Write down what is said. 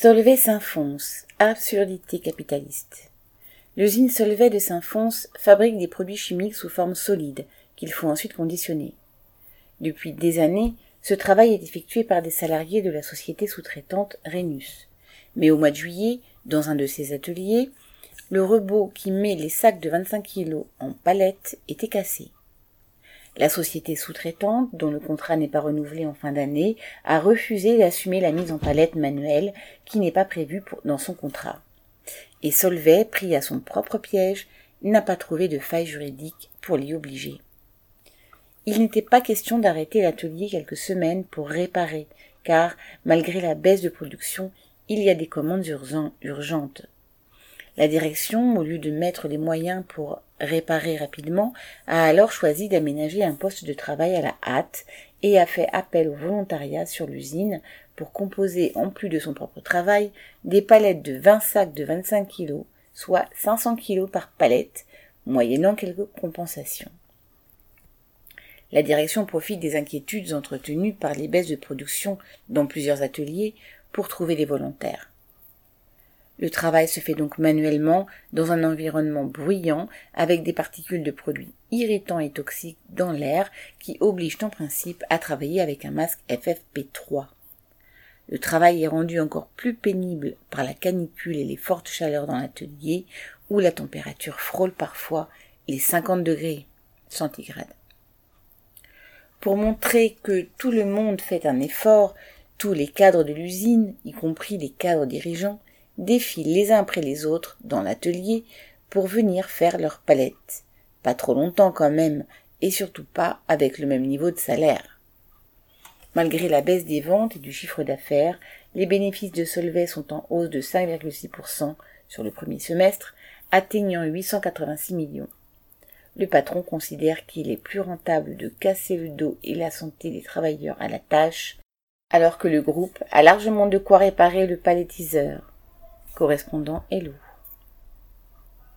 Solvay s'infonce, absurdité capitaliste. L'usine Solvay de Saint-Fons fabrique des produits chimiques sous forme solide qu'il faut ensuite conditionner. Depuis des années, ce travail est effectué par des salariés de la société sous-traitante Rhenus. Mais au mois de juillet, dans un de ses ateliers, le robot qui met les sacs de 25 kilos en palettes était cassé. La société sous-traitante, dont le contrat n'est pas renouvelé en fin d'année, a refusé d'assumer la mise en palette manuelle qui n'est pas prévue dans son contrat. Et Solvay, pris à son propre piège, n'a pas trouvé de faille juridique pour l'y obliger. Il n'était pas question d'arrêter l'atelier quelques semaines pour réparer, car, malgré la baisse de production, il y a des commandes urgentes. La direction, au lieu de mettre les moyens pour réparer rapidement, a alors choisi d'aménager un poste de travail à la hâte et a fait appel au volontariat sur l'usine pour composer, en plus de son propre travail, des palettes de 20 sacs de 25 kg, soit 500 kg par palette, moyennant quelques compensations. La direction profite des inquiétudes entretenues par les baisses de production dans plusieurs ateliers pour trouver des volontaires. Le travail se fait donc manuellement dans un environnement bruyant avec des particules de produits irritants et toxiques dans l'air qui obligent en principe à travailler avec un masque FFP3. Le travail est rendu encore plus pénible par la canicule et les fortes chaleurs dans l'atelier où la température frôle parfois les 50 degrés centigrades. Pour montrer que tout le monde fait un effort, tous les cadres de l'usine, y compris les cadres dirigeants, défilent les uns après les autres dans l'atelier pour venir faire leur palette. Pas trop longtemps quand même, et surtout pas avec le même niveau de salaire. Malgré la baisse des ventes et du chiffre d'affaires, les bénéfices de Solvay sont en hausse de 5,6% sur le premier semestre, atteignant 886 millions. Le patron considère qu'il est plus rentable de casser le dos et la santé des travailleurs à la tâche, alors que le groupe a largement de quoi réparer le palettiseur correspondant Hello.